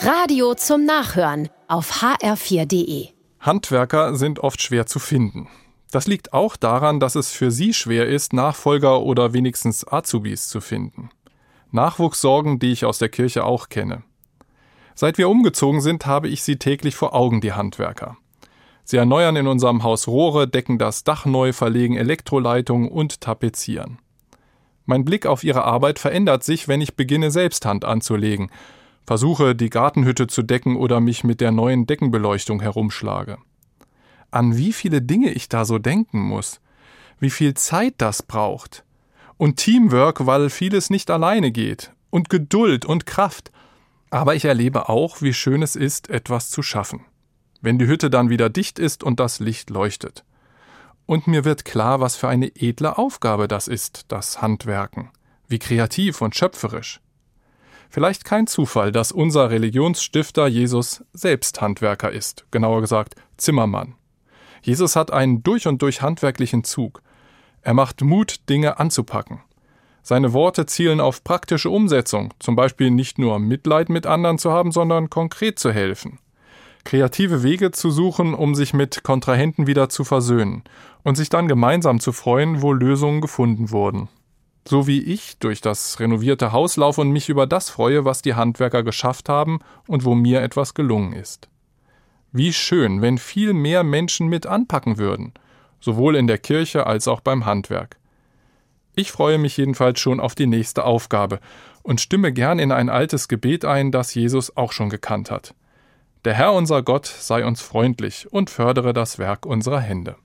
Radio zum Nachhören auf hr4.de. Handwerker sind oft schwer zu finden. Das liegt auch daran, dass es für sie schwer ist, Nachfolger oder wenigstens Azubis zu finden. Nachwuchssorgen, die ich aus der Kirche auch kenne. Seit wir umgezogen sind, habe ich sie täglich vor Augen, die Handwerker. Sie erneuern in unserem Haus Rohre, decken das Dach neu, verlegen Elektroleitungen und tapezieren. Mein Blick auf ihre Arbeit verändert sich, wenn ich beginne, selbst Hand anzulegen, versuche, die Gartenhütte zu decken oder mich mit der neuen Deckenbeleuchtung herumschlage. An wie viele Dinge ich da so denken muss, wie viel Zeit das braucht. Und Teamwork, weil vieles nicht alleine geht. Und Geduld und Kraft. Aber ich erlebe auch, wie schön es ist, etwas zu schaffen wenn die Hütte dann wieder dicht ist und das Licht leuchtet. Und mir wird klar, was für eine edle Aufgabe das ist, das Handwerken, wie kreativ und schöpferisch. Vielleicht kein Zufall, dass unser Religionsstifter Jesus selbst Handwerker ist, genauer gesagt Zimmermann. Jesus hat einen durch und durch handwerklichen Zug. Er macht Mut, Dinge anzupacken. Seine Worte zielen auf praktische Umsetzung, zum Beispiel nicht nur Mitleid mit anderen zu haben, sondern konkret zu helfen kreative Wege zu suchen, um sich mit Kontrahenten wieder zu versöhnen und sich dann gemeinsam zu freuen, wo Lösungen gefunden wurden. So wie ich durch das renovierte Haus laufe und mich über das freue, was die Handwerker geschafft haben und wo mir etwas gelungen ist. Wie schön, wenn viel mehr Menschen mit anpacken würden, sowohl in der Kirche als auch beim Handwerk. Ich freue mich jedenfalls schon auf die nächste Aufgabe und stimme gern in ein altes Gebet ein, das Jesus auch schon gekannt hat. Der Herr unser Gott sei uns freundlich und fördere das Werk unserer Hände.